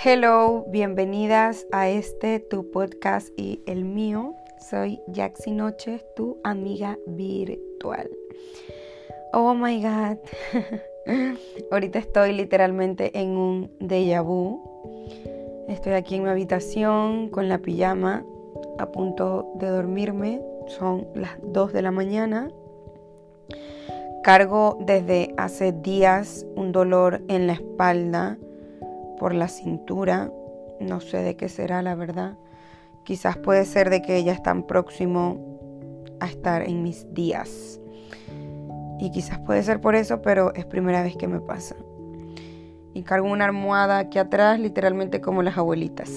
Hello, bienvenidas a este tu podcast y el mío. Soy Jaxi Noches, tu amiga virtual. Oh my god. Ahorita estoy literalmente en un déjà vu. Estoy aquí en mi habitación con la pijama a punto de dormirme. Son las 2 de la mañana. Cargo desde hace días un dolor en la espalda por la cintura. No sé de qué será, la verdad. Quizás puede ser de que ya están próximo a estar en mis días. Y quizás puede ser por eso, pero es primera vez que me pasa. Y cargo una almohada aquí atrás, literalmente como las abuelitas.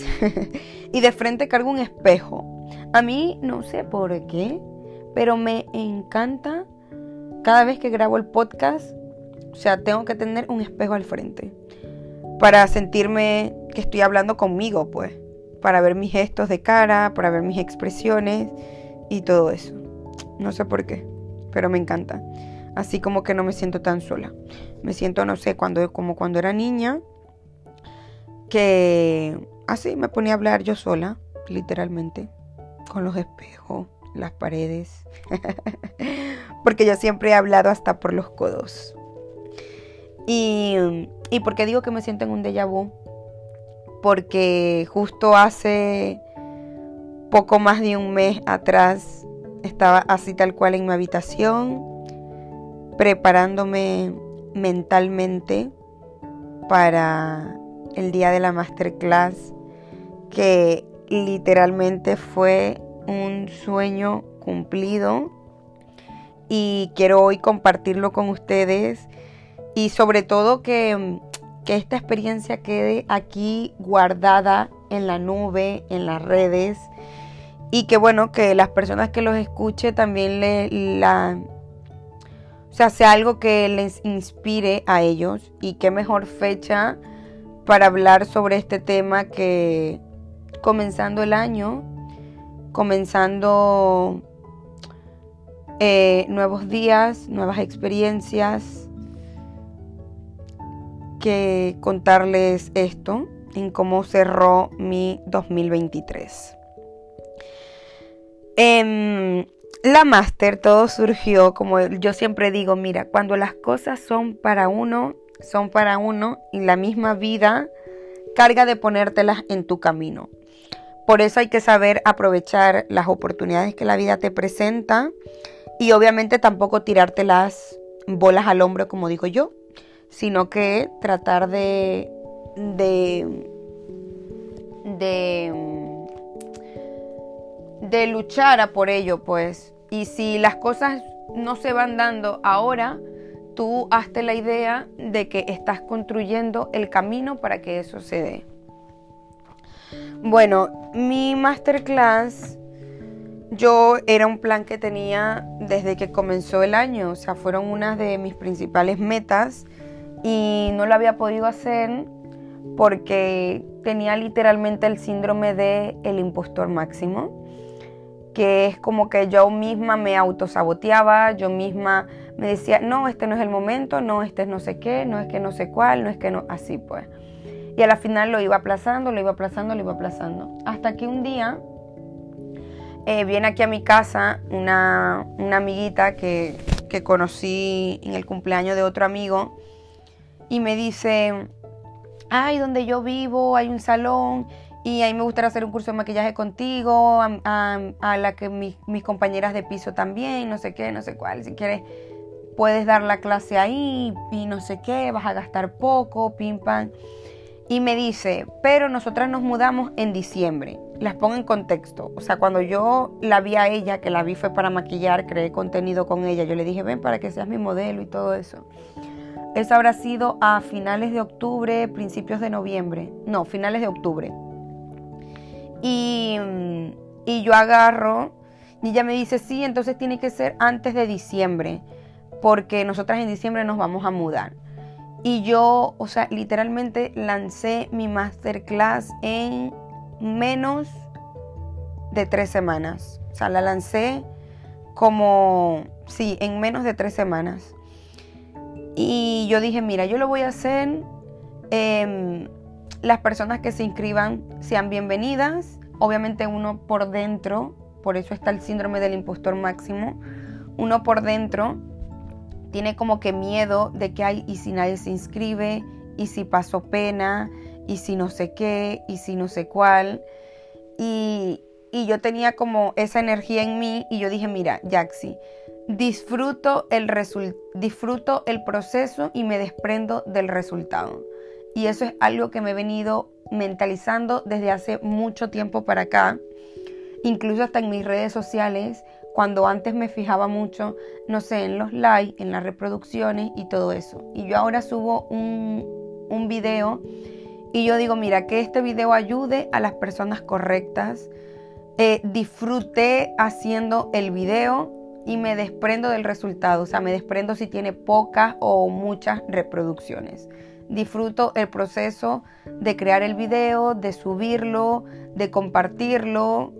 y de frente cargo un espejo. A mí no sé por qué, pero me encanta cada vez que grabo el podcast. O sea, tengo que tener un espejo al frente para sentirme que estoy hablando conmigo, pues, para ver mis gestos de cara, para ver mis expresiones y todo eso. No sé por qué, pero me encanta. Así como que no me siento tan sola. Me siento, no sé, cuando, como cuando era niña, que así me ponía a hablar yo sola, literalmente, con los espejos, las paredes. Porque yo siempre he hablado hasta por los codos. Y ¿Y por qué digo que me siento en un déjà vu? Porque justo hace poco más de un mes atrás estaba así tal cual en mi habitación, preparándome mentalmente para el día de la masterclass, que literalmente fue un sueño cumplido y quiero hoy compartirlo con ustedes y sobre todo que, esta experiencia quede aquí guardada en la nube, en las redes y que bueno, que las personas que los escuche también le, la, o sea, sea algo que les inspire a ellos y qué mejor fecha para hablar sobre este tema que comenzando el año, comenzando eh, nuevos días, nuevas experiencias, que contarles esto en cómo cerró mi 2023. En la máster todo surgió, como yo siempre digo, mira, cuando las cosas son para uno, son para uno y la misma vida carga de ponértelas en tu camino. Por eso hay que saber aprovechar las oportunidades que la vida te presenta y obviamente tampoco tirarte las bolas al hombro como digo yo, sino que tratar de, de, de, luchar a por ello, pues. Y si las cosas no se van dando ahora, tú hazte la idea de que estás construyendo el camino para que eso se dé. Bueno, mi masterclass, yo era un plan que tenía desde que comenzó el año, o sea, fueron unas de mis principales metas y no lo había podido hacer porque tenía literalmente el síndrome de el impostor máximo, que es como que yo misma me autosaboteaba, yo misma me decía, no, este no es el momento, no, este es no sé qué, no es que no sé cuál, no es que no, así pues. Y a la final lo iba aplazando, lo iba aplazando, lo iba aplazando. Hasta que un día eh, viene aquí a mi casa una, una amiguita que, que conocí en el cumpleaños de otro amigo y me dice, ay, donde yo vivo hay un salón y ahí me gustaría hacer un curso de maquillaje contigo, a, la que mis, compañeras de piso también, no sé qué, no sé cuál, si quieres puedes dar la clase ahí y no sé qué, vas a gastar poco, pim pam. Y me dice, pero nosotras nos mudamos en diciembre. Las pongo en contexto. O sea, cuando yo la vi a ella, que la vi fue para maquillar, creé contenido con ella, yo le dije, ven para que seas mi modelo y todo eso. Eso habrá sido a finales de octubre, principios de noviembre. No, finales de octubre. Y, y yo agarro y ella me dice, sí, entonces tiene que ser antes de diciembre, porque nosotras en diciembre nos vamos a mudar. Y yo, o sea, literalmente lancé mi masterclass en menos de tres semanas. O sea, la lancé como, sí, en menos de tres semanas. Y yo dije, mira, yo lo voy a hacer em, las personas que se inscriban sean bienvenidas. Obviamente uno por dentro, por eso está el síndrome del impostor máximo, uno por dentro tiene como que miedo de que hay y si nadie se inscribe, y si pasó pena, y si no sé qué, y si no sé cuál. Y, y yo tenía como esa energía en mí y yo dije, mira, Jaxi, disfruto el, disfruto el proceso y me desprendo del resultado. Y eso es algo que me he venido mentalizando desde hace mucho tiempo para acá, incluso hasta en mis redes sociales, cuando antes me fijaba mucho, no sé, en los likes, en las reproducciones y todo eso. Y yo ahora subo un, un video y yo digo, mira, que este video ayude a las personas correctas. Eh, disfruté haciendo el video y me desprendo del resultado, o sea, me desprendo si tiene pocas o muchas reproducciones. Disfruto el proceso de crear el video, de subirlo, de compartirlo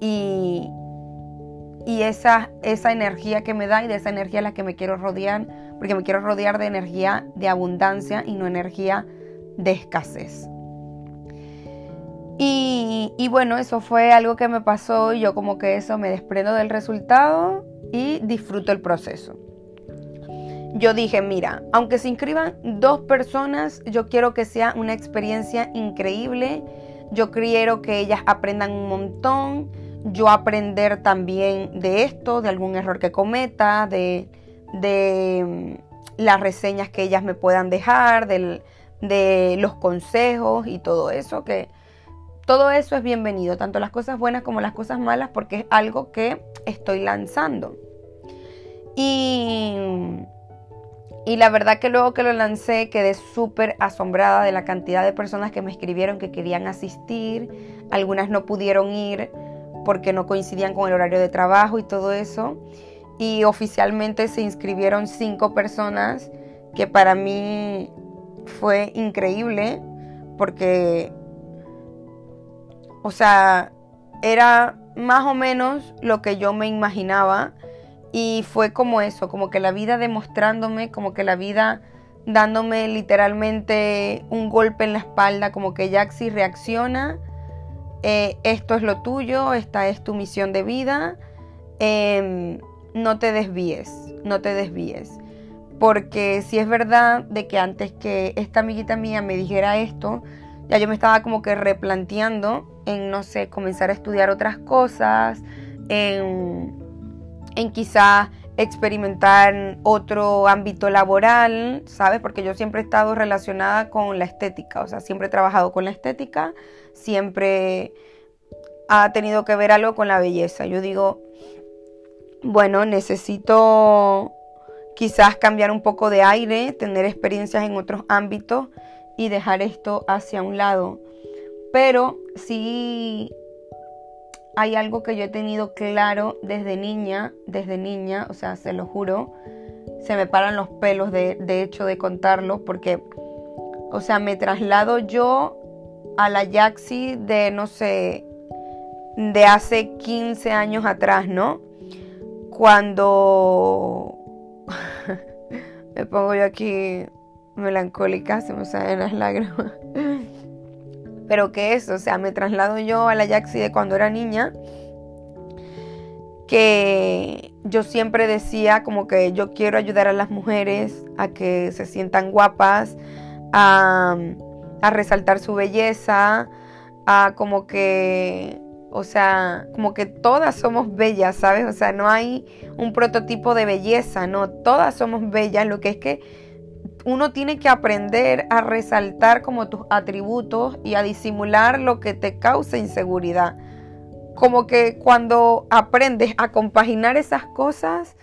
y, y esa, esa energía que me da y de esa energía a la que me quiero rodear, porque me quiero rodear de energía de abundancia y no energía de escasez. Y, y, bueno, eso fue algo que me pasó y yo como que eso me desprendo del resultado y disfruto el proceso. Yo dije, mira, aunque se inscriban dos personas, yo quiero que sea una experiencia increíble. Yo quiero que ellas aprendan un montón. Yo aprender también de esto, de algún error que cometa, de, de mm, las reseñas que ellas me puedan dejar, de los consejos y todo eso. Que todo eso es bienvenido, tanto las cosas buenas como las cosas malas, porque es algo que estoy lanzando. Y, la verdad que luego que lo lancé quedé súper asombrada de la cantidad de personas que me escribieron que querían asistir. Algunas no pudieron ir porque no coincidían con el horario de trabajo y todo eso. Y oficialmente se inscribieron cinco personas, que para mí fue increíble porque, o sea, era más o menos lo que yo me imaginaba y fue como eso, como que la vida demostrándome, como que la vida dándome literalmente un golpe en la espalda, como que Jaxi reacciona, eh, esto es lo tuyo, esta es tu misión de vida, em, no te desvíes, no te desvíes. Porque si es verdad de que antes que esta amiguita mía me dijera esto, ya yo me estaba como que replanteando en, no sé, comenzar a estudiar otras cosas, en, en quizá experimentar otro ámbito laboral, ¿sabes? Porque yo siempre he estado relacionada con la estética, o sea, siempre he trabajado con la estética, siempre ha tenido que ver algo con la belleza. Yo digo, bueno, necesito quizás cambiar un poco de aire, tener experiencias en otros ámbitos y dejar esto hacia un lado. Pero sí hay algo que yo he tenido claro desde niña, desde niña, o sea, se lo juro, se me paran los pelos de, de hecho de contarlo, porque, o sea, me traslado yo a la Yaxi de, no sé, de hace 15 años atrás, ¿no? Cuando me pongo yo aquí melancólica, se me salen las lágrimas. Pero que eso, o sea, me traslado yo a la Yaxi de cuando era niña, que yo siempre decía como que yo quiero ayudar a las mujeres a que se sientan guapas, a, a resaltar su belleza, a como que, o sea, como que todas somos bellas, ¿sabes? O sea, no hay un prototipo de belleza, no, todas somos bellas, lo que es que uno tiene que aprender a resaltar como tus atributos y a disimular lo que te causa inseguridad. Como que cuando aprendes a compaginar esas cosas,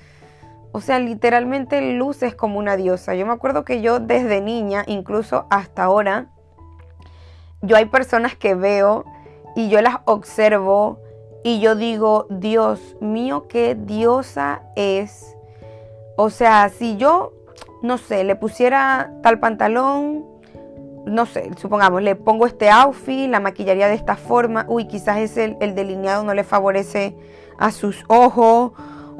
o sea, literalmente luces como una diosa. Yo me acuerdo que yo desde niña, incluso hasta ahora, yo hay personas que veo y yo las observo y yo digo, Dios mío, qué diosa es. O sea, si yo no sé, le pusiera tal pantalón, no sé, supongamos, le pongo este outfit, la maquillaría de esta forma, uy, quizás ese, el delineado no le favorece a sus ojos,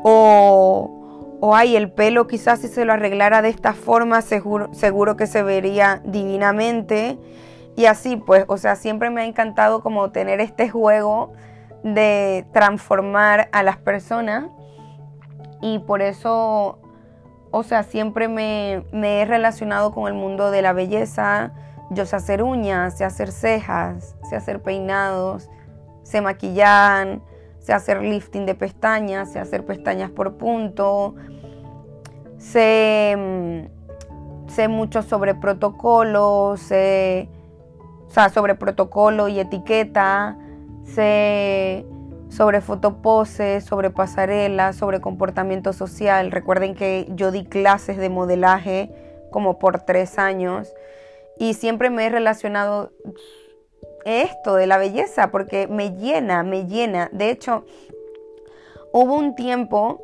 o, o ay, el pelo quizás si se lo arreglara de esta forma, seguro, seguro que se vería divinamente. y así pues, o sea, siempre me ha encantado como tener este juego de transformar a las personas y por eso, o sea, siempre me, he relacionado con el mundo de la belleza. Yo sé hacer uñas, sé hacer cejas, sé hacer peinados, sé maquillar, sé hacer lifting de pestañas, sé hacer pestañas por punto, sé, mm, sé mucho sobre protocolo, sé o sea, sobre protocolo y etiqueta, sé sobre fotoposes, sobre pasarela, sobre comportamiento social. Recuerden que yo di clases de modelaje como por tres años y siempre me he relacionado esto de la belleza porque me llena, me llena. De hecho, hubo un tiempo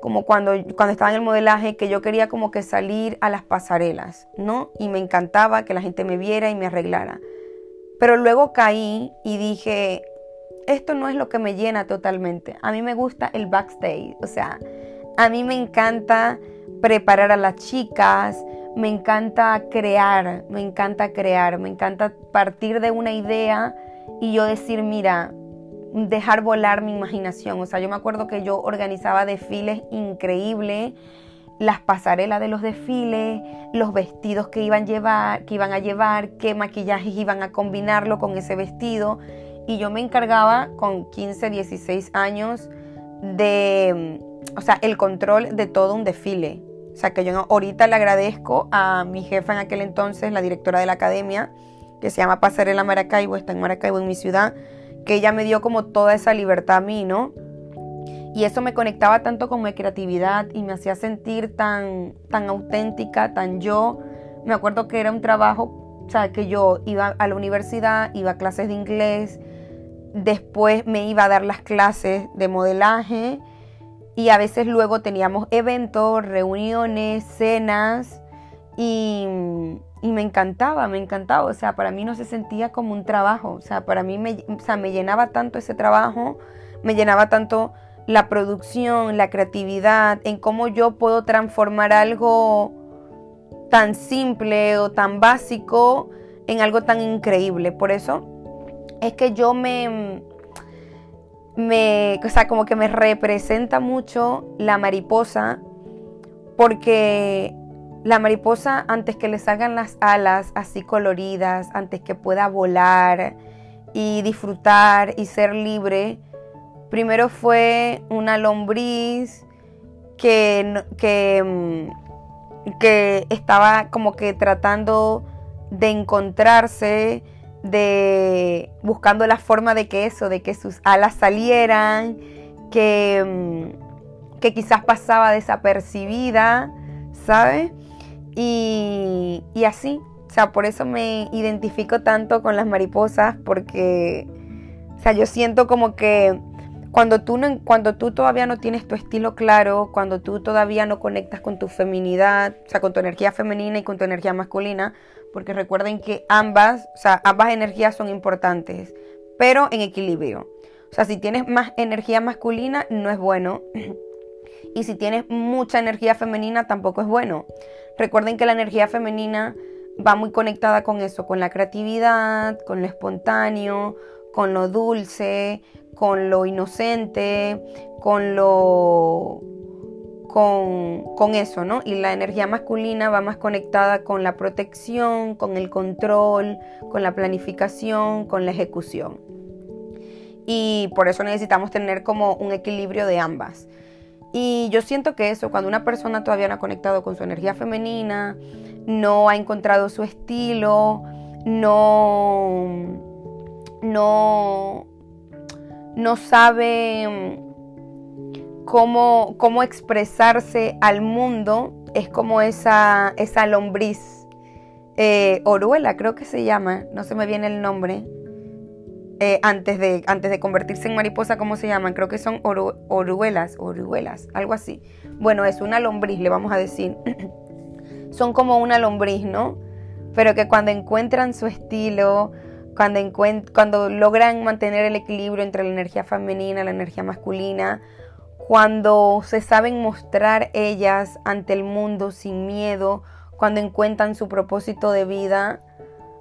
como cuando, cuando estaba en el modelaje, que yo quería como que salir a las pasarelas, ¿no? Y me encantaba que la gente me viera y me arreglara. Pero luego caí y dije, esto no es lo que me llena totalmente. A mí me gusta el backstage, o sea, a mí me encanta preparar a las chicas, me encanta crear, me encanta crear, me encanta partir de una idea y yo decir, mira, dejar volar mi imaginación. O sea, yo me acuerdo que yo organizaba desfiles increíbles las pasarelas de los desfiles, los vestidos que iban, llevar, que iban a llevar, qué maquillajes iban a combinarlo con ese vestido. Y yo me encargaba con 15, 16 años de, o sea, el control de todo un desfile. O sea, que yo ahorita le agradezco a mi jefa en aquel entonces, la directora de la academia, que se llama Pasarela Maracaibo, está en Maracaibo, en mi ciudad, que ella me dio como toda esa libertad a mí, ¿no? Y eso me conectaba tanto con mi creatividad y me hacía sentir tan, tan auténtica, tan yo. Me acuerdo que era un trabajo, o sea, que yo iba a la universidad, iba a clases de inglés, después me iba a dar las clases de modelaje y a veces luego teníamos eventos, reuniones, cenas y, y, me encantaba, me encantaba. O sea, para mí no se sentía como un trabajo. O sea, para mí me, o sea, me llenaba tanto ese trabajo, me llenaba tanto la producción, la creatividad, en cómo yo puedo transformar algo tan simple o tan básico en algo tan increíble. Por eso es que yo me, me, o sea, como que me representa mucho la mariposa, porque la mariposa, antes que le salgan las alas así coloridas, antes que pueda volar y disfrutar y ser libre, Primero fue una lombriz que, que, mm, que estaba como que tratando de encontrarse, de buscando la forma de que eso, de que sus alas salieran, que, mm, que quizás pasaba desapercibida, ¿sabes? Y, y así, o sea, por eso me identifico tanto con las mariposas, porque, o sea, yo siento como que cuando tú, no, cuando tú todavía no tienes tu estilo claro, cuando tú todavía no conectas con tu feminidad, o sea, con tu energía femenina y con tu energía masculina, porque recuerden que ambas, o sea, ambas energías son importantes, pero en equilibrio. O sea, si tienes más energía masculina, no es bueno. Y si tienes mucha energía femenina, tampoco es bueno. Recuerden que la energía femenina va muy conectada con eso, con la creatividad, con lo espontáneo, con lo dulce, con lo inocente, con lo... Con, con, eso, ¿no? Y la energía masculina va más conectada con la protección, con el control, con la planificación, con la ejecución. Y por eso necesitamos tener como un equilibrio de ambas. Y yo siento que eso, cuando una persona todavía no ha conectado con su energía femenina, no ha encontrado su estilo, no, no, no sabe cómo, cómo expresarse al mundo, es como esa, esa lombriz. Eh, oruela creo que se llama, no se me viene el nombre. Eh, antes, de, antes de convertirse en mariposa, ¿cómo se llaman? Creo que son oruelas, oruelas, algo así. Bueno, es una lombriz, le vamos a decir. son como una lombriz, ¿no? Pero que cuando encuentran su estilo, cuando, cuando logran mantener el equilibrio entre la energía femenina la energía masculina, cuando se saben mostrar ellas ante el mundo sin miedo, cuando encuentran su propósito de vida,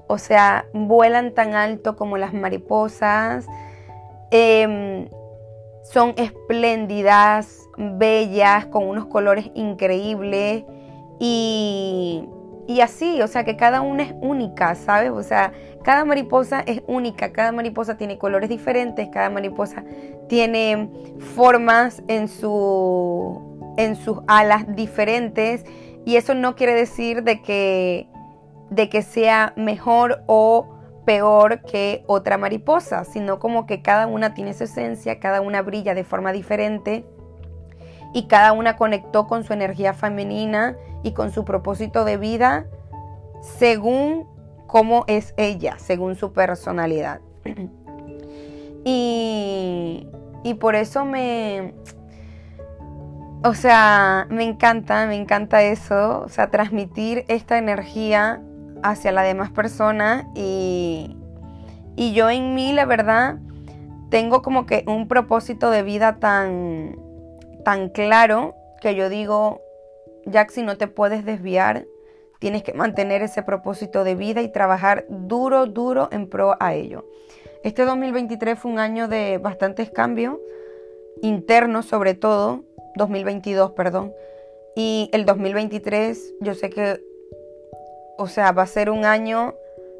O sea, vuelan tan alto como las mariposas. Em, son espléndidas, bellas, con unos colores increíbles. Y, y así, o sea, que cada una es única, ¿sabes? O sea, cada mariposa es única, cada mariposa tiene colores diferentes, cada mariposa tiene formas en, su, en sus alas diferentes. Y eso no quiere decir de que, de que sea mejor o peor que otra mariposa, sino como que cada una tiene su esencia, cada una brilla de forma diferente y cada una conectó con su energía femenina y con su propósito de vida según cómo es ella, según su personalidad. y, y por eso me, o sea, me encanta, me encanta eso, o sea, transmitir esta energía hacia la demás persona y, y yo en mí, la verdad, tengo como que un propósito de vida tan, tan claro que yo digo, Jack, si no te puedes desviar, tienes que mantener ese propósito de vida y trabajar duro, duro en pro a ello. Este 2023 fue un año de bastantes cambios, internos sobre todo, 2022, perdón. Y el 2023 yo sé que, o sea, va a ser un año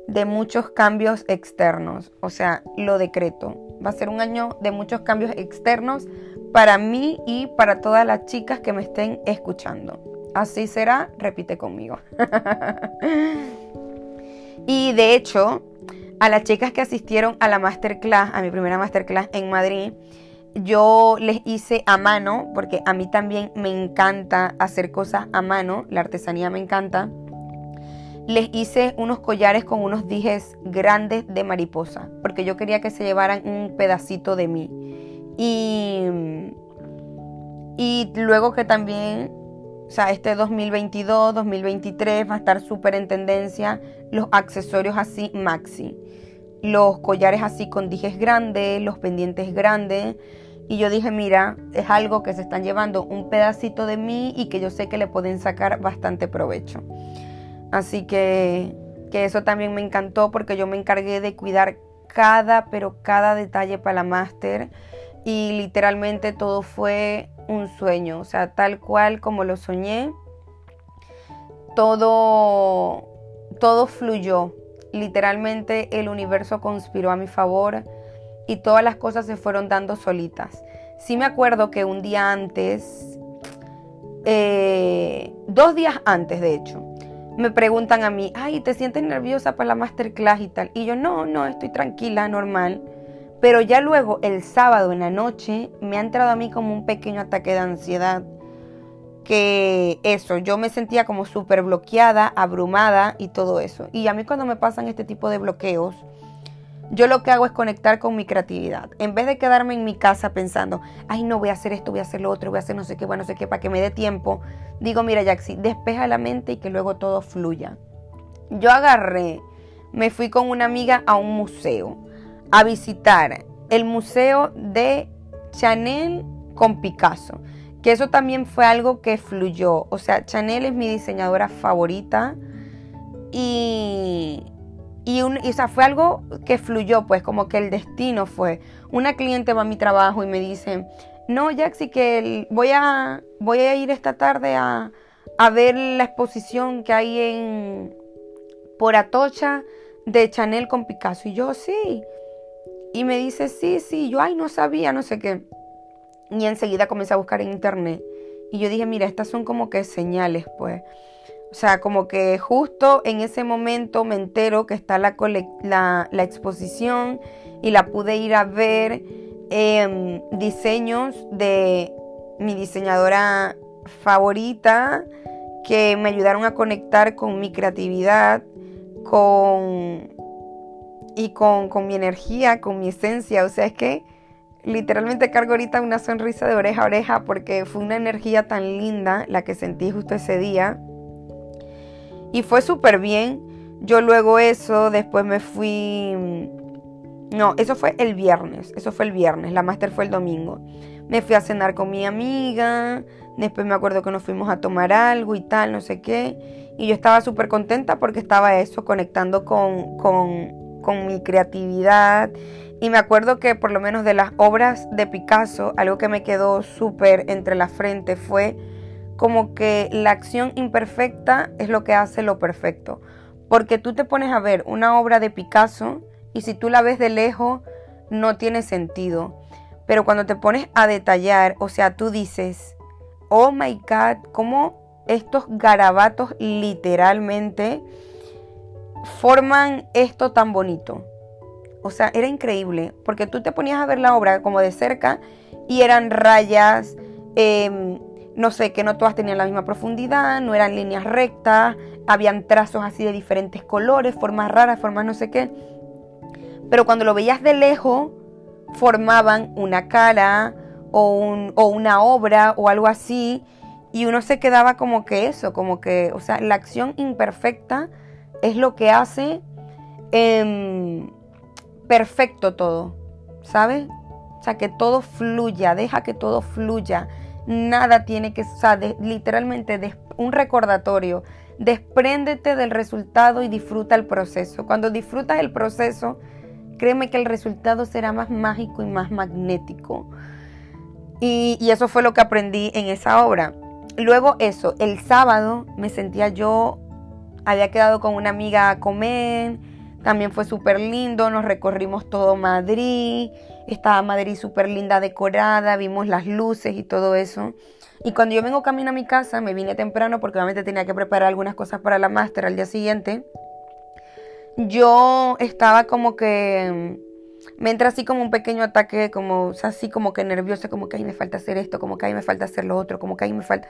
de muchos cambios externos. O sea, lo decreto. Va a ser un año de muchos cambios externos para mí y para todas las chicas que me estén escuchando. Así será, repite conmigo. y de hecho, a las chicas que asistieron a la masterclass, a mi primera masterclass en Madrid, yo les hice a mano, porque a mí también me encanta hacer cosas a mano, la artesanía me encanta. Les hice unos collares con unos dijes grandes de mariposa, porque yo quería que se llevaran un pedacito de mí. Y, y luego que también, o sea, este 2022, 2023 va a estar súper en tendencia los accesorios así maxi. Los collares así con dijes grandes, los pendientes grandes y yo dije, mira, es algo que se están llevando un pedacito de mí y que yo sé que le pueden sacar bastante provecho. Así que, que eso también me encantó porque yo me encargué de cuidar cada, pero cada detalle para la máster. Y literalmente todo fue un sueño, o sea, tal cual como lo soñé. Todo, todo fluyó. Literalmente el universo conspiró a mi favor y todas las cosas se fueron dando solitas. Sí me acuerdo que un día antes, eh, dos días antes de hecho, me preguntan a mí, ay, ¿te sientes nerviosa para la masterclass y tal? Y yo, no, no, estoy tranquila, normal. Pero ya luego, el sábado en la noche, me ha entrado a mí como un pequeño ataque de ansiedad. Que eso, yo me sentía como súper bloqueada, abrumada y todo eso. Y a mí cuando me pasan este tipo de bloqueos, yo lo que hago es conectar con mi creatividad. En vez de quedarme en mi casa pensando, ay, no voy a hacer esto, voy a hacer lo otro, voy a hacer no sé qué, bueno, no sé qué, para que me dé tiempo, digo, mira, Jaxi, despeja la mente y que luego todo fluya. Yo agarré, me fui con una amiga a un museo a visitar el museo de Chanel con Picasso. Que eso también fue algo que fluyó. O sea, Chanel es mi diseñadora favorita y y, un, o sea, fue algo que fluyó, pues como que el destino fue. Una cliente va a mi trabajo y me dice, no, Jaxi, que voy, a, voy a ir esta tarde a, a ver la exposición que hay en por Atocha de Chanel con Picasso. Y yo, sí. Y me dice, sí, sí. Yo, ay, no sabía, no sé qué. Y enseguida comencé a buscar en internet. Y yo dije, mira, estas son como que señales, pues. O sea, como que justo en ese momento me entero que está la, la, exposición y la pude ir a ver em, diseños de mi diseñadora favorita que me ayudaron a conectar con mi creatividad, con y con, con mi energía, con mi esencia. O sea, es que literalmente cargo ahorita una sonrisa de oreja a oreja porque fue una energía tan linda la que sentí justo ese día. Y fue súper bien. Yo luego eso, después me fui... No, eso fue el viernes, eso fue el viernes, la máster fue el domingo. Me fui a cenar con mi amiga, después me acuerdo que nos fuimos a tomar algo y tal, no sé qué. Y yo estaba súper contenta porque estaba eso, conectando con, con, con mi creatividad. Y me acuerdo que por lo menos de las obras de Picasso, algo que me quedó súper entre la frente fue como que la acción imperfecta es lo que hace lo perfecto. Porque tú te pones a ver una obra de Picasso y si tú la ves de lejos no tiene sentido. Pero cuando te pones a detallar, o sea, tú dices, oh my god, cómo estos garabatos literalmente forman esto tan bonito. O sea, era increíble, porque tú te ponías a ver la obra como de cerca y eran rayas, em, no sé, que no todas tenían la misma profundidad, no eran líneas rectas, habían trazos así de diferentes colores, formas raras, formas no sé qué. Pero cuando lo veías de lejos, formaban una cara o, una obra o algo así. Y uno se quedaba como que eso, como que, o sea, la acción imperfecta es lo que hace em, perfecto todo, ¿sabes? O sea, que todo fluya, deja que todo fluya. Nada tiene que, o sea, literalmente un recordatorio. Despréndete del resultado y disfruta el proceso. Cuando disfrutas el proceso, créeme que el resultado será más mágico y más magnético. Y, eso fue lo que aprendí en esa obra. Luego eso, el sábado me sentía yo, había quedado con una amiga a comer, también fue súper lindo, nos recorrimos todo Madrid, estaba Madrid súper linda decorada, vimos las luces y todo eso. Y cuando yo vengo camino a mi casa, me vine temprano porque obviamente tenía que preparar algunas cosas para la máster al día siguiente yo estaba como que me entra así como un pequeño ataque, como así como que nerviosa, como que ahí me falta hacer esto, como que ahí me falta hacer lo otro, como que ahí me falta.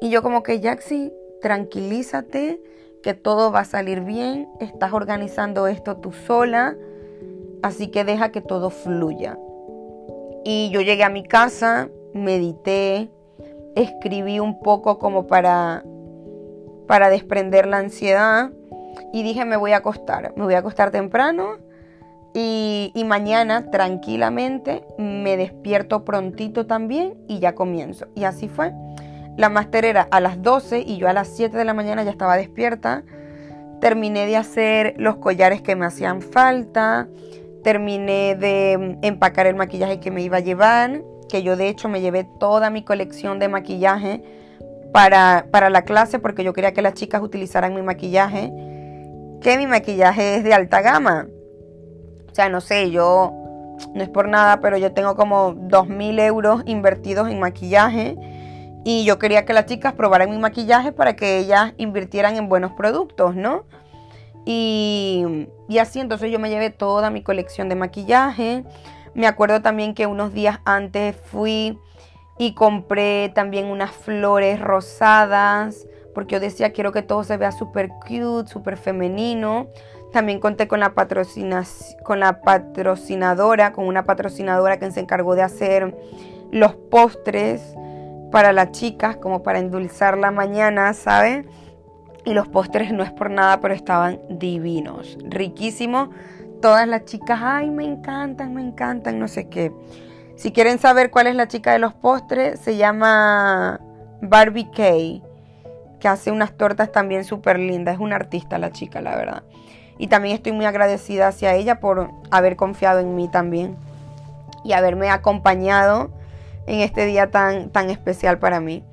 Y yo como que Jaxi, tranquilízate, que todo va a salir bien, estás organizando esto tú sola, así que deja que todo fluya. Y yo llegué a mi casa, medité, escribí un poco como para para desprender la ansiedad y dije me voy a acostar, me voy a acostar temprano y, mañana tranquilamente me despierto prontito también y ya comienzo. Y así fue. La máster era a las 12 y yo a las 7 de la mañana ya estaba despierta. Terminé de hacer los collares que me hacían falta. Terminé de empacar el maquillaje que me iba a llevar. Que yo de hecho me llevé toda mi colección de maquillaje para, para la clase porque yo quería que las chicas utilizaran mi maquillaje que mi maquillaje es de alta gama. O sea, no sé, yo, no es por nada, pero yo tengo como 2.000 euros invertidos en maquillaje. Y yo quería que las chicas probaran mi maquillaje para que ellas invirtieran en buenos productos, ¿no? Y, y así entonces yo me llevé toda mi colección de maquillaje. Me acuerdo también que unos días antes fui y compré también unas flores rosadas porque yo decía quiero que todo se vea súper cute, súper femenino. También conté con la, con la patrocinadora, con una patrocinadora que se encargó de hacer los postres para las chicas, como para endulzar la mañana, ¿sabes? Y los postres no es por nada, pero estaban divinos, riquísimos. Todas las chicas, ay, me encantan, me encantan, no sé qué. Si quieren saber cuál es la chica de los postres, se llama Barbie Kay que hace unas tortas también súper lindas. Es una artista la chica, la verdad. Y también estoy muy agradecida hacia ella por haber confiado en mí también y haberme acompañado en este día tan, tan especial para mí.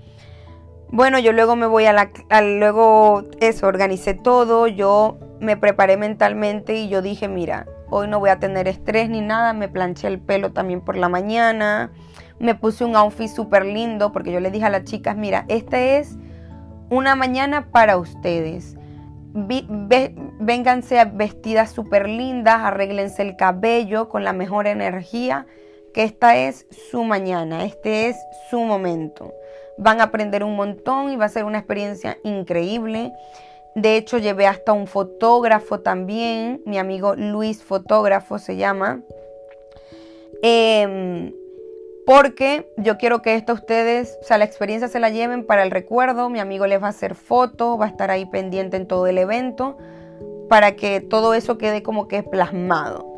Bueno, yo luego me voy a la... luego eso, organicé todo, yo me preparé mentalmente y yo dije, mira, hoy no voy a tener estrés ni nada, me planché el pelo también por la mañana, me puse un outfit súper lindo porque yo le dije a las chicas, mira, este es una mañana para ustedes. vénganse vestidas súper lindas, arréglense el cabello con la mejor energía, que esta es su mañana, este es su momento. Van a aprender un montón y va a ser una experiencia increíble. De hecho, llevé hasta un fotógrafo también, mi amigo Luis Fotógrafo se llama. Eh, porque yo quiero que esto ustedes, o sea, la experiencia se la lleven para el recuerdo. Mi amigo les va a hacer fotos, va a estar ahí pendiente en todo el evento para que todo eso quede como que plasmado.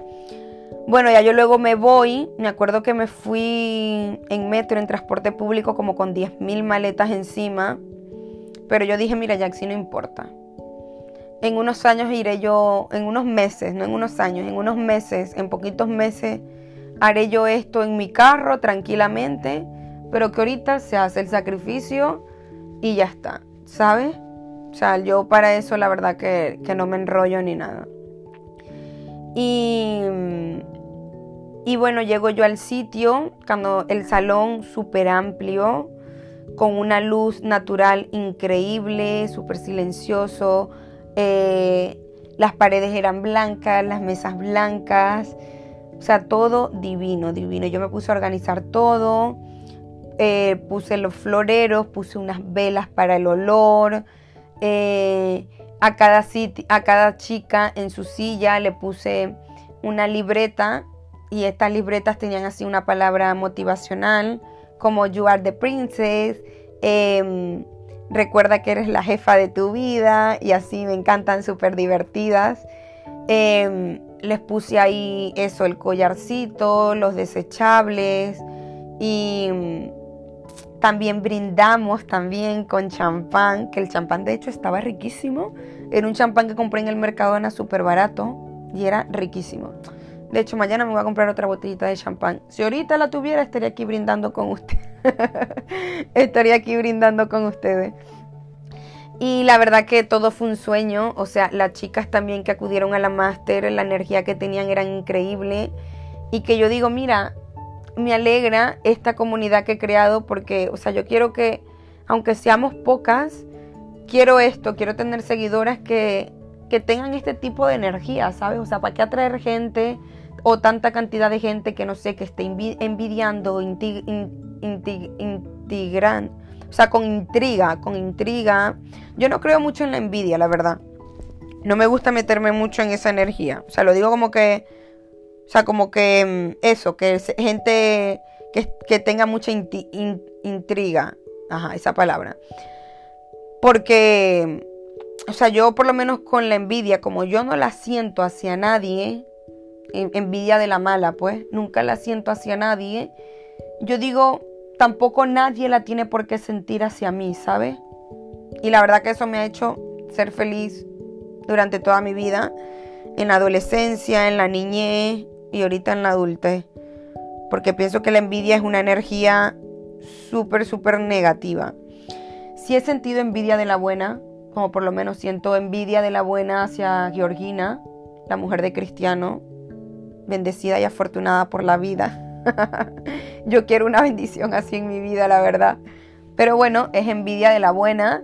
Bueno, ya yo luego me voy. Me acuerdo que me fui en metro, en transporte público, como con 10.000 maletas encima. Pero yo dije, mira, Jaxi, no importa. En unos años iré yo, en unos meses, no en unos años, en unos meses, en poquitos meses, haré yo esto en mi carro tranquilamente, pero que ahorita se hace el sacrificio y ya está, ¿sabes? O sea, yo para eso la verdad que, que no me enrollo ni nada. Y, y bueno, llego yo al sitio, cuando el salón súper amplio, con una luz natural increíble, súper silencioso. Eh, las paredes eran blancas, las mesas blancas. O sea, todo divino, divino. Yo me puse a organizar todo. Eh, puse los floreros, puse unas velas para el olor. Eh, a, cada a cada chica en su silla le puse una libreta y estas libretas tenían así una palabra motivacional como You Are the Princess, em, recuerda que eres la jefa de tu vida y así me encantan, súper divertidas. Em, les puse ahí eso, el collarcito, los desechables y también brindamos también con champán, que el champán de hecho estaba riquísimo. Era un champán que compré en el Mercadona súper barato y era riquísimo. De hecho, mañana me voy a comprar otra botellita de champán. Si ahorita la tuviera, estaría aquí brindando con ustedes. estaría aquí brindando con ustedes. Y la verdad que todo fue un sueño. O sea, las chicas también que acudieron a la máster, la energía que tenían era increíble. Y que yo digo, mira, me alegra esta comunidad que he creado porque, o sea, yo quiero que, aunque seamos pocas, quiero esto, quiero tener seguidoras que, que tengan este tipo de energía, ¿sabes? O sea, ¿para qué atraer gente? o tanta cantidad de gente que no sé, que esté envidiando, integran, o sea, con intriga, con intriga. Yo no creo mucho en la envidia, la verdad. No me gusta meterme mucho en esa energía. O sea, lo digo como que, o sea, como que mm, eso, que gente que, tenga mucha intriga. Ajá, esa palabra. Porque, o sea, yo por lo menos con la envidia, como yo no la siento hacia nadie, envidia de la mala, pues nunca la siento hacia nadie. Yo digo, tampoco nadie la tiene por qué sentir hacia mí, ¿sabes? Y la verdad que eso me ha hecho ser feliz durante toda mi vida, en la adolescencia, en la niñez y ahorita en la adultez. Porque pienso que la envidia es una energía súper, súper negativa. Si he sentido envidia de la buena, como por lo menos siento envidia de la buena hacia Georgina, la mujer de Cristiano, bendecida y afortunada por la vida. Yo quiero una bendición así en mi vida, la verdad. Pero bueno, es envidia de la buena.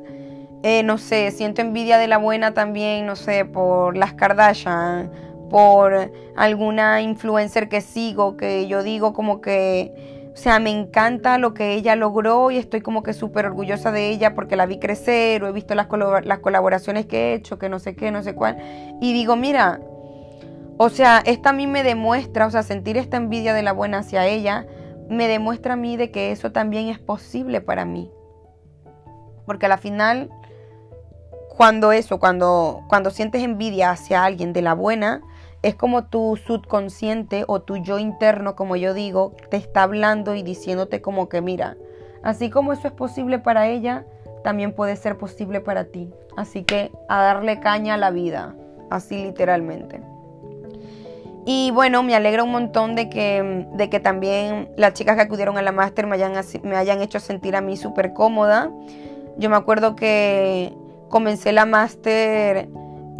Eh, no sé, siento envidia de la buena también, no sé, por las Kardashian, por alguna influencer que sigo, que yo digo como que, o sea, me encanta lo que ella logró y estoy como que súper orgullosa de ella porque la vi crecer o he visto las, las colaboraciones que he hecho, que no sé qué, no sé cuál. Y digo, mira, o sea, esta a mí me demuestra, o sea, sentir esta envidia de la buena hacia ella, me demuestra a mí de que eso también es posible para mí. Porque a la final, cuando eso, cuando, cuando sientes envidia hacia alguien de la buena, es como tu subconsciente o tu yo interno, como yo digo, te está hablando y diciéndote como que mira, así como eso es posible para ella, también puede ser posible para ti. Así que a darle caña a la vida, así literalmente. Y bueno, me alegra un montón de que, de que también las chicas que acudieron a la máster me hayan, me hayan hecho sentir a mí súper cómoda. Yo me acuerdo que comencé la máster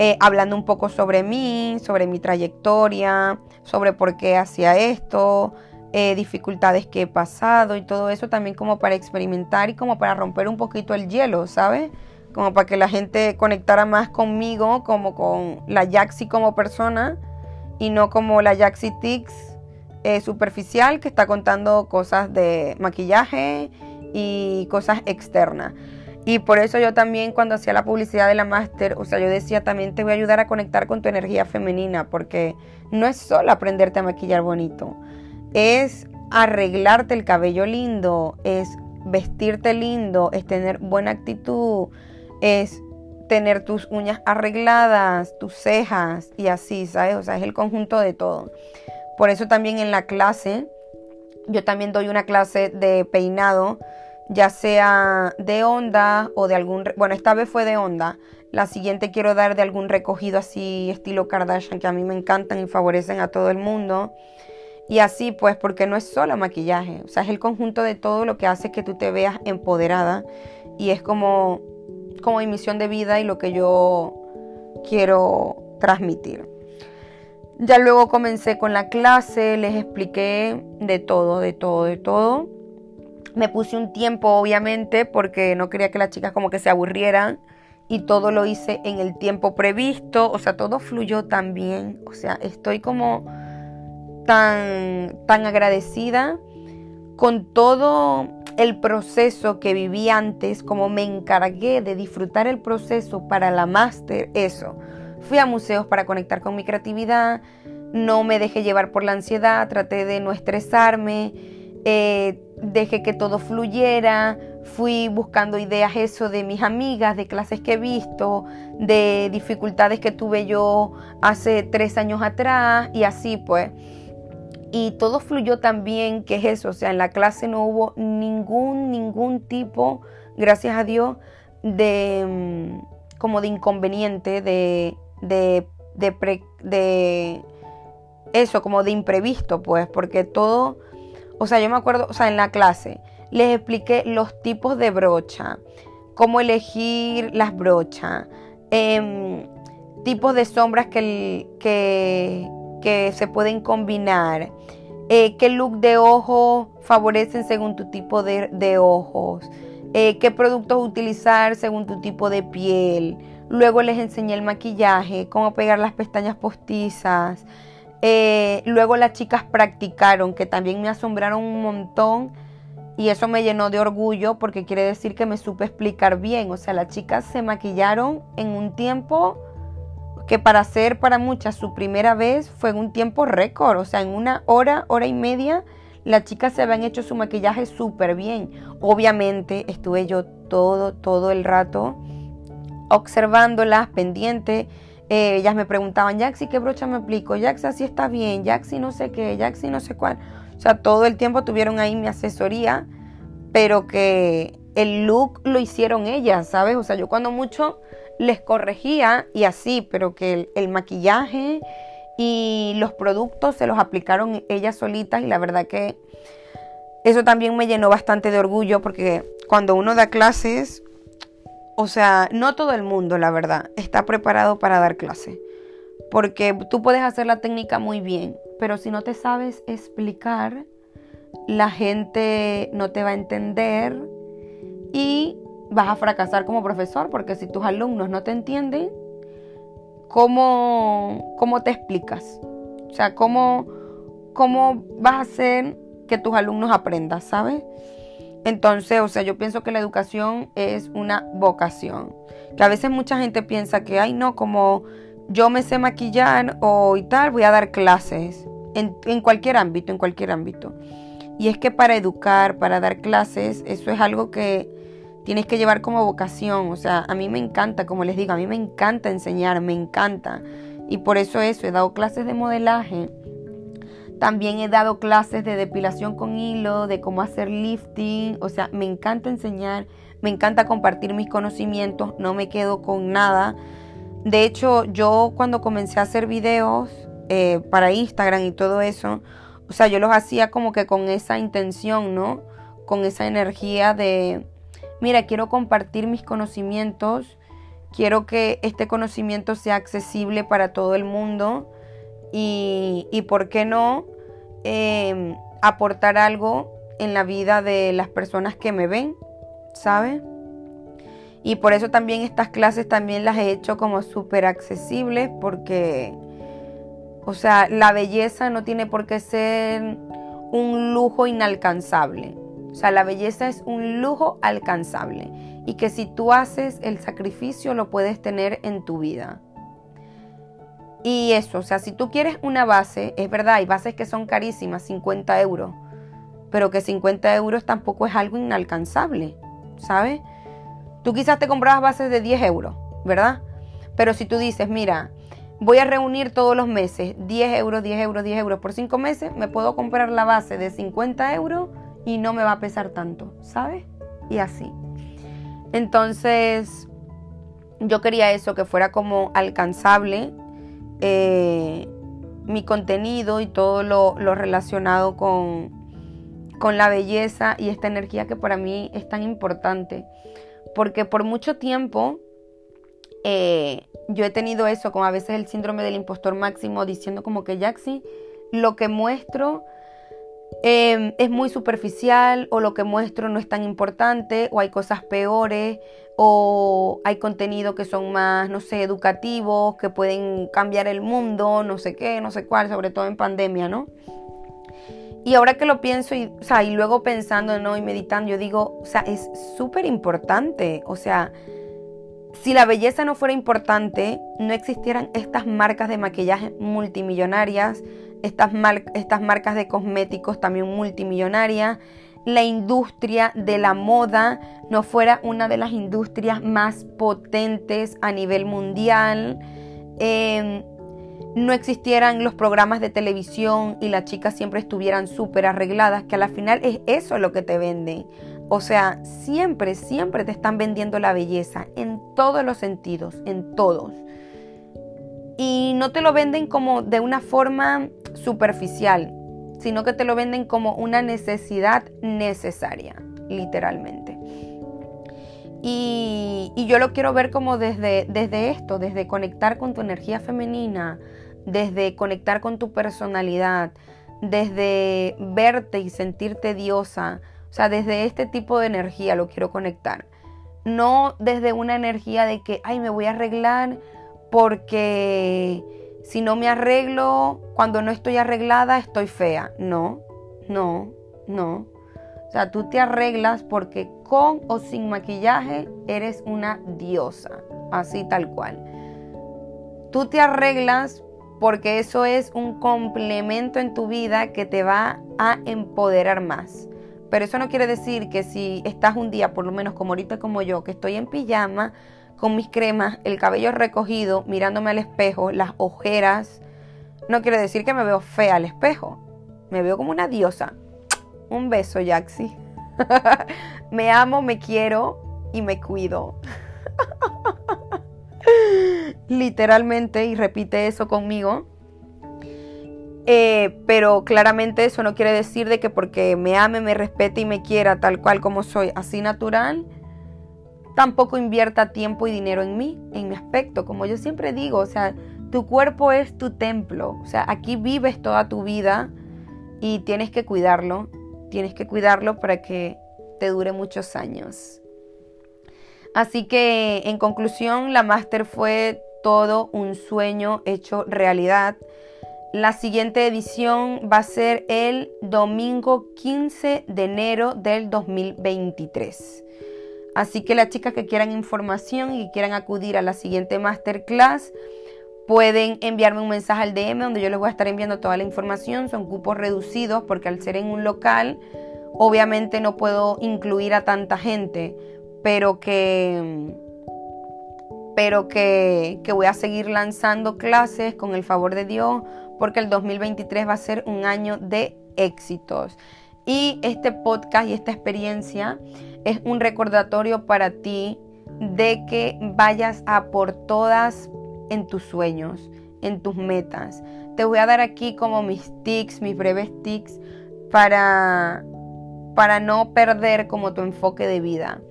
eh, hablando un poco sobre mí, sobre mi trayectoria, sobre por qué hacía esto, eh, dificultades que he pasado y todo eso también como para experimentar y como para romper un poquito el hielo, ¿sabes? Como para que la gente conectara más conmigo, como con la Yaxi como persona y no como la Jaxi Tix eh, superficial que está contando cosas de maquillaje y cosas externas. Y por eso yo también cuando hacía la publicidad de la máster, o sea, yo decía también te voy a ayudar a conectar con tu energía femenina, porque no es solo aprenderte a maquillar bonito, es arreglarte el cabello lindo, es vestirte lindo, es tener buena actitud, es tener tus uñas arregladas, tus cejas y así, ¿sabes? O sea, es el conjunto de todo. Por eso también en la clase, yo también doy una clase de peinado. Ya sea de onda o de algún, bueno, esta vez fue de onda. La siguiente quiero dar de algún recogido así estilo Kardashian que a mí me encantan y favorecen a todo el mundo. Y así pues, porque no es solo maquillaje, o sea, es el conjunto de todo lo que hace que tú te veas empoderada y es como, como mi misión de vida y lo que yo quiero transmitir. Ya luego comencé con la clase, les expliqué de todo, de todo, de todo. Me puse un tiempo, obviamente, porque no quería que las chicas como que se aburrieran y todo lo hice en el tiempo previsto, o sea, todo fluyó tan bien, o sea, estoy como tan, tan agradecida con todo el proceso que viví antes, como me encargué de disfrutar el proceso para la máster, eso. Fui a museos para conectar con mi creatividad, no me dejé llevar por la ansiedad, traté de no estresarme, eh, dejé que todo fluyera, fui buscando ideas eso de mis amigas, de clases que he visto, de dificultades que tuve yo hace tres años atrás y así pues. Y todo fluyó tan bien que es eso, o sea, en la clase no hubo ningún, ningún tipo, gracias a Dios, de mm, como de inconveniente, de, de, de, de eso, como de imprevisto, pues, porque todo, o sea, yo me acuerdo, o sea, en la clase les expliqué los tipos de brocha, cómo elegir las brochas, em, tipos de sombras que, que, se pueden combinar, eh, qué look de ojo favorecen según tu tipo de, ojos, eh, qué productos utilizar según tu tipo de piel. Luego les enseñé el maquillaje, cómo pegar las pestañas postizas. Eh, luego las chicas practicaron, que también me asombraron un montón y eso me llenó de orgullo porque quiere decir que me supe explicar bien. O sea, las chicas se maquillaron en un tiempo que para ser para muchas su primera vez fue un tiempo récord, o sea, en una hora, hora y media, las chicas se habían hecho su maquillaje súper bien. Obviamente estuve yo todo, todo el rato observándolas, pendiente. Eh, ellas me preguntaban, Jaxi, ¿qué brocha me aplico? Jaxi, así está bien, Jaxi no sé qué, Jaxi no sé cuál. O sea, todo el tiempo tuvieron ahí mi asesoría, pero que el look lo hicieron ellas, ¿sabes? O sea, yo cuando mucho les corregía y así, pero que el, maquillaje y los productos se los aplicaron ellas solitas y la verdad que eso también me llenó bastante de orgullo porque cuando uno da clases, o sea, no todo el mundo, la verdad, está preparado para dar clase. Porque tú puedes hacer la técnica muy bien, pero si no te sabes explicar, la gente no te va a entender y vas a fracasar como profesor, porque si tus alumnos no te entienden, ¿cómo, cómo te explicas? O sea, ¿cómo, ¿cómo vas a hacer que tus alumnos aprendan, sabes? Entonces, o sea, yo pienso que la educación es una vocación. Que a veces mucha gente piensa que, ay, no, como yo me sé maquillar o y tal, voy a dar clases. En, en cualquier ámbito, en cualquier ámbito. Y es que para educar, para dar clases, eso es algo que tienes que llevar como vocación. O sea, a mí me encanta, como les digo, a mí me encanta enseñar, me encanta. Y por eso eso, he dado clases de modelaje. También he dado clases de depilación con hilo, de cómo hacer lifting. O sea, me encanta enseñar, me encanta compartir mis conocimientos, no me quedo con nada. De hecho, yo cuando comencé a hacer videos eh, para Instagram y todo eso, o sea, yo los hacía como que con esa intención, ¿no? Con esa energía de, mira, quiero compartir mis conocimientos, quiero que este conocimiento sea accesible para todo el mundo y, ¿por qué no? Em, aportar algo en la vida de las personas que me ven, ¿sabes? Y por eso también estas clases también las he hecho como súper accesibles porque, o sea, la belleza no tiene por qué ser un lujo inalcanzable. O sea, la belleza es un lujo alcanzable y que si tú haces el sacrificio lo puedes tener en tu vida. Y eso, o sea, si tú quieres una base, es verdad, hay bases que son carísimas, 50 euros, pero que 50 euros tampoco es algo inalcanzable, ¿sabes? Tú quizás te comprabas bases de 10 euros, ¿verdad? Pero si tú dices, mira, voy a reunir todos los meses 10 euros, 10 euros, 10 euros por 5 meses, me puedo comprar la base de 50 euros y no me va a pesar tanto, ¿sabes? y así. Entonces, yo quería eso, que fuera como alcanzable eh, mi contenido y todo lo, relacionado con, con la belleza y esta energía que para mí es tan importante. Porque por mucho tiempo eh, yo he tenido eso, como a veces el síndrome del impostor máximo, diciendo como que Jaxi, lo que muestro em, es muy superficial o lo que muestro no es tan importante o hay cosas peores o hay contenido que son más, no sé, educativos, que pueden cambiar el mundo, no sé qué, no sé cuál, sobre todo en pandemia, ¿no? Y ahora que lo pienso y, o sea, y luego pensando ¿no? y meditando, yo digo, o sea, es súper importante, o sea, si la belleza no fuera importante, no existieran estas marcas de maquillaje multimillonarias, estas, estas marcas de cosméticos también multimillonarias, la industria de la moda no fuera una de las industrias más potentes a nivel mundial, em, no existieran los programas de televisión y las chicas siempre estuvieran súper arregladas, que a la final es eso lo que te venden. O sea, siempre, siempre te están vendiendo la belleza en todos los sentidos, en todos. Y no te lo venden como de una forma superficial, sino que te lo venden como una necesidad necesaria, literalmente. Y, yo lo quiero ver como desde, desde esto, desde conectar con tu energía femenina, desde conectar con tu personalidad, desde verte y sentirte diosa, o sea, desde este tipo de energía lo quiero conectar. No desde una energía de que, ay, me voy a arreglar porque si no me arreglo, cuando no estoy arreglada, estoy fea. No, no, no. O sea, tú te arreglas porque con o sin maquillaje eres una diosa. Así tal cual. Tú te arreglas porque eso es un complemento en tu vida que te va a empoderar más. Pero eso no quiere decir que si estás un día, por lo menos como ahorita como yo, que estoy en pijama, con mis cremas, el cabello recogido, mirándome al espejo, las ojeras, no quiere decir que me veo fea al espejo. Me veo como una diosa. Un beso, Jaxi. me amo, me quiero y me cuido. Literalmente, y repite eso conmigo. Eh, pero claramente eso no quiere decir de que porque me ame, me respete y me quiera tal cual como soy, así natural, tampoco invierta tiempo y dinero en mí, en mi aspecto. Como yo siempre digo, o sea, tu cuerpo es tu templo, o sea, aquí vives toda tu vida y tienes que cuidarlo, tienes que cuidarlo para que te dure muchos años. Así que en conclusión, la máster fue todo un sueño hecho realidad. La siguiente edición va a ser el domingo 15 de enero del 2023. Así que las chicas que quieran información y quieran acudir a la siguiente masterclass, pueden enviarme un mensaje al DM donde yo les voy a estar enviando toda la información. Son cupos reducidos porque al ser en un local, obviamente no puedo incluir a tanta gente, pero que pero que, que, voy a seguir lanzando clases con el favor de Dios porque el 2023 va a ser un año de éxitos. Y este podcast y esta experiencia es un recordatorio para ti de que vayas a por todas en tus sueños, en tus metas. Te voy a dar aquí como mis tics, mis breves tics para, para no perder como tu enfoque de vida.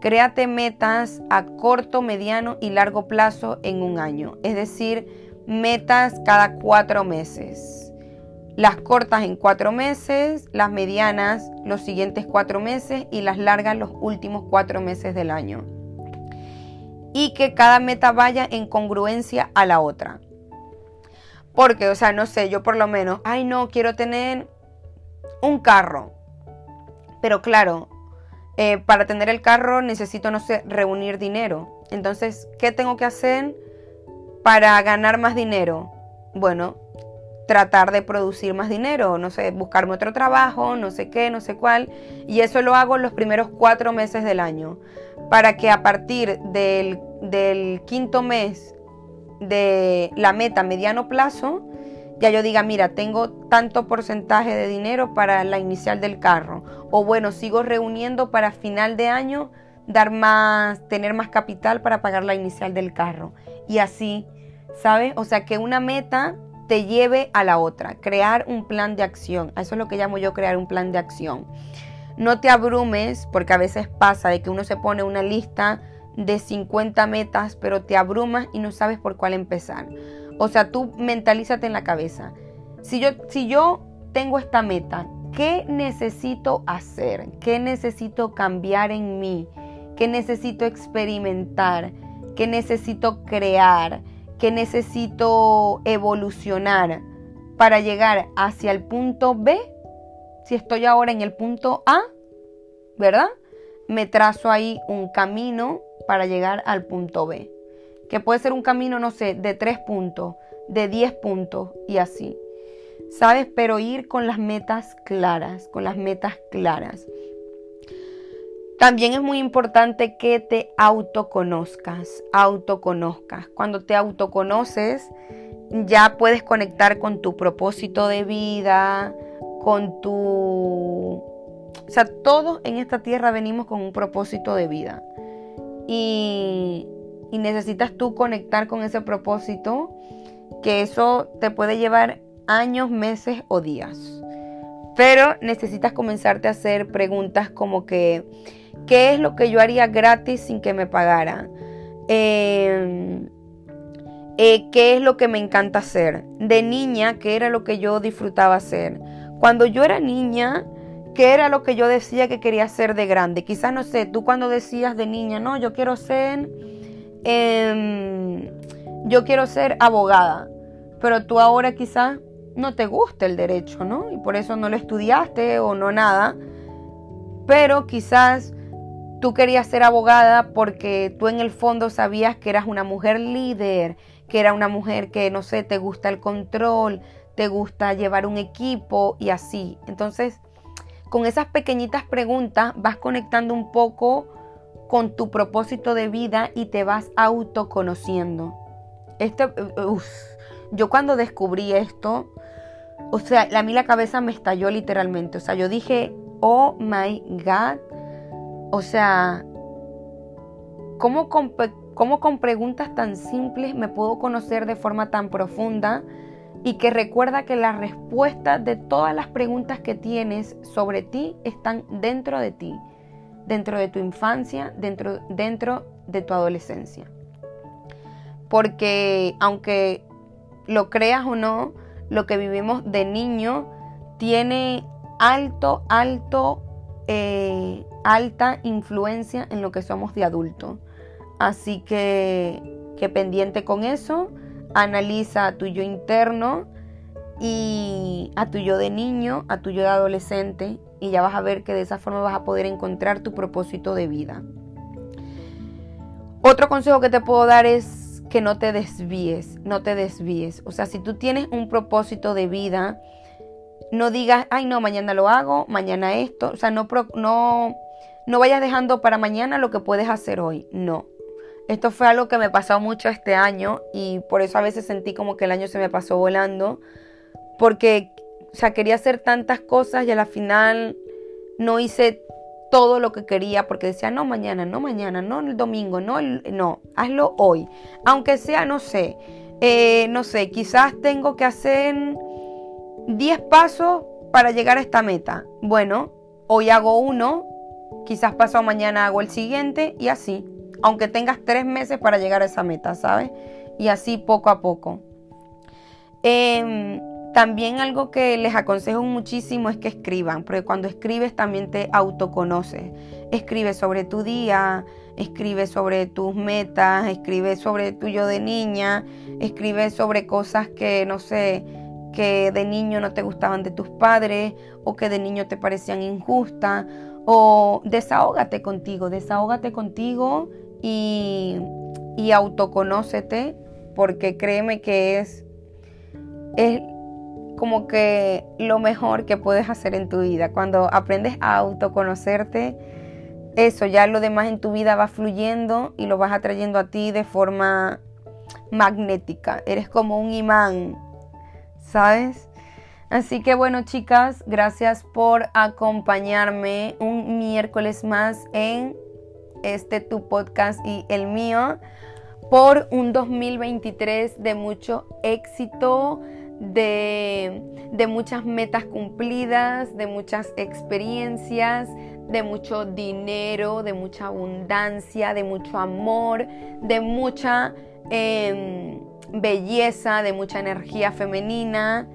Créate metas a corto, mediano y largo plazo en un año. Es decir, metas cada cuatro meses. Las cortas en cuatro meses, las medianas los siguientes cuatro meses y las largas los últimos cuatro meses del año. Y que cada meta vaya en congruencia a la otra. Porque, o sea, no sé, yo por lo menos, ay no, quiero tener un carro. Pero claro, eh, para tener el carro necesito, no sé, reunir dinero. Entonces, ¿qué tengo que hacer? para ganar más dinero? Bueno, tratar de producir más dinero, no sé, buscarme otro trabajo, no sé qué, no sé cuál. Y eso lo hago los primeros cuatro meses del año, para que a partir del, quinto mes de la meta mediano plazo, ya yo diga, mira, tengo tanto porcentaje de dinero para la inicial del carro. O bueno, sigo reuniendo para final de año dar más, tener más capital para pagar la inicial del carro. Y así, ¿sabes? O sea, que una meta te lleve a la otra, crear un plan de acción. Eso es lo que llamo yo crear un plan de acción. No te abrumes, porque a veces pasa de que uno se pone una lista de 50 metas, pero te abrumas y no sabes por cuál empezar. O sea, tú mentalízate en la cabeza. Si yo, si yo tengo esta meta, ¿qué necesito hacer? ¿Qué necesito cambiar en mí? ¿Qué necesito experimentar? ¿Qué necesito crear? ¿Qué necesito evolucionar para llegar hacia el punto B? Si estoy ahora en el punto A, ¿verdad? Me trazo ahí un camino para llegar al punto B. Que puede ser un camino, no sé, de tres puntos, de 10 puntos y así. ¿Sabes? Pero ir con las metas claras, con las metas claras. También es muy importante que te autoconozcas, autoconozcas. Cuando te autoconoces, ya puedes conectar con tu propósito de vida, con tu... O sea, todos en esta tierra venimos con un propósito de vida. Y, y necesitas tú conectar con ese propósito, que eso te puede llevar años, meses o días. Pero necesitas comenzarte a hacer preguntas como que, ¿qué es lo que yo haría gratis sin que me pagaran? Em, eh, ¿Qué es lo que me encanta hacer? De niña, ¿qué era lo que yo disfrutaba hacer? Cuando yo era niña, ¿qué era lo que yo decía que quería hacer de grande? Quizás, no sé, tú cuando decías de niña, no, yo quiero ser, em, yo quiero ser abogada, pero tú ahora quizás no te gusta el derecho, ¿no? Y por eso no lo estudiaste o no nada. Pero quizás tú querías ser abogada porque tú en el fondo sabías que eras una mujer líder, que era una mujer que, no sé, te gusta el control, te gusta llevar un equipo y así. Entonces, con esas pequeñitas preguntas vas conectando un poco con tu propósito de vida y te vas autoconociendo. Este, yo cuando descubrí esto, o sea, a mí la cabeza me estalló literalmente. O sea, yo dije, oh my God. O sea, ¿cómo con, cómo con preguntas tan simples me puedo conocer de forma tan profunda? Y que recuerda que las respuestas de todas las preguntas que tienes sobre ti están dentro de ti, dentro de tu infancia, dentro, dentro de tu adolescencia. Porque aunque lo creas o no, lo que vivimos de niño tiene alto, alto, eh, alta influencia en lo que somos de adulto. Así que, que pendiente con eso, analiza a tu yo interno y a tu yo de niño, a tu yo de adolescente y ya vas a ver que de esa forma vas a poder encontrar tu propósito de vida. Otro consejo que te puedo dar es que no te desvíes, no te desvíes. O sea, si tú tienes un propósito de vida, no digas, ay no, mañana lo hago, mañana esto. O sea, no, no, no vayas dejando para mañana lo que puedes hacer hoy. No. Esto fue algo que me pasó mucho este año y por eso a veces sentí como que el año se me pasó volando. Porque, o sea, quería hacer tantas cosas y a la final no hice todo lo que quería porque decía, no mañana, no mañana, no el domingo, no, no, hazlo hoy. Aunque sea, no sé, eh, no sé, quizás tengo que hacer 10 pasos para llegar a esta meta. Bueno, hoy hago uno, quizás pasado mañana hago el siguiente y así. Aunque tengas tres meses para llegar a esa meta, ¿sabes? Y así poco a poco. Eh, también algo que les aconsejo muchísimo es que escriban, porque cuando escribes también te autoconoces. Escribe sobre tu día, escribe sobre tus metas, escribe sobre tu yo de niña, escribe sobre cosas que, no sé, que de niño no te gustaban de tus padres o que de niño te parecían injustas. O desahógate contigo, desahógate contigo y, y autoconócete, porque créeme que es, es como que lo mejor que puedes hacer en tu vida. Cuando aprendes a autoconocerte, eso, ya lo demás en tu vida va fluyendo y lo vas atrayendo a ti de forma magnética. Eres como un imán, ¿sabes? Así que bueno, chicas, gracias por acompañarme un miércoles más en este tu podcast y el mío por un 2023 de mucho éxito, de, de, muchas metas cumplidas, de muchas experiencias, de mucho dinero, de mucha abundancia, de mucho amor, de mucha em, belleza, de mucha energía femenina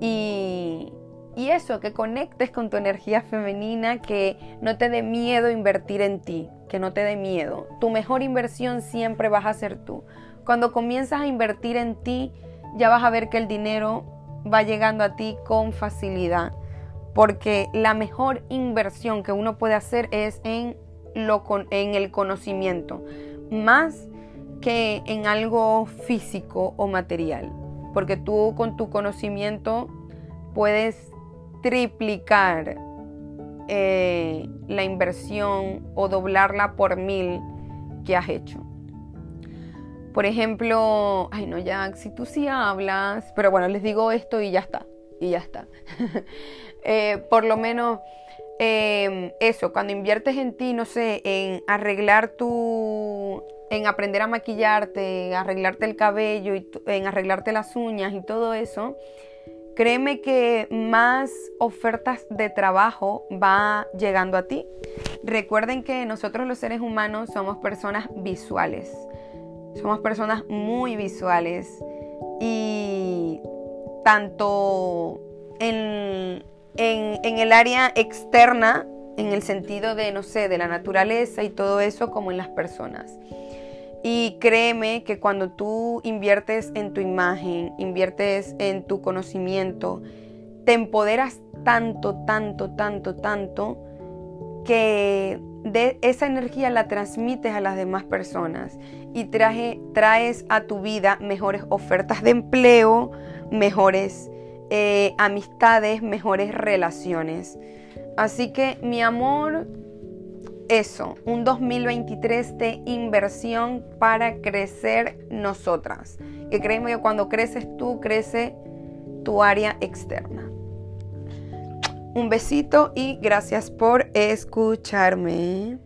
y, y eso, que conectes con tu energía femenina, que no te dé miedo invertir en ti, que no te dé miedo. Tu mejor inversión siempre vas a ser tú. Cuando comienzas a invertir en ti, ya vas a ver que el dinero va llegando a ti con facilidad. Porque la mejor inversión que uno puede hacer es en, lo, en el conocimiento, más que en algo físico o material. Porque tú con tu conocimiento puedes triplicar eh, la inversión o doblarla por mil que has hecho. Por ejemplo, ay no, Jack, si tú sí hablas, pero bueno, les digo esto y ya está, y ya está. Eh, por lo menos em, eso, cuando inviertes en ti, no sé, en arreglar tu, en aprender a maquillarte, arreglarte el cabello, y en arreglarte las uñas y todo eso, créeme que más ofertas de trabajo va llegando a ti. Recuerden que nosotros los seres humanos somos personas visuales, somos personas muy visuales y tanto en en, el área externa, en el sentido de, no sé, de la naturaleza y todo eso, como en las personas. Y créeme que cuando tú inviertes en tu imagen, inviertes en tu conocimiento, te empoderas tanto, tanto, tanto, tanto, que de esa energía la transmites a las demás personas y traes a tu vida mejores ofertas de empleo, mejores eh, amistades, mejores relaciones. Así que mi amor, eso, un 2023 de inversión para crecer nosotras. Que créeme que cuando creces tú, crece tu área externa. Un besito y gracias por escucharme.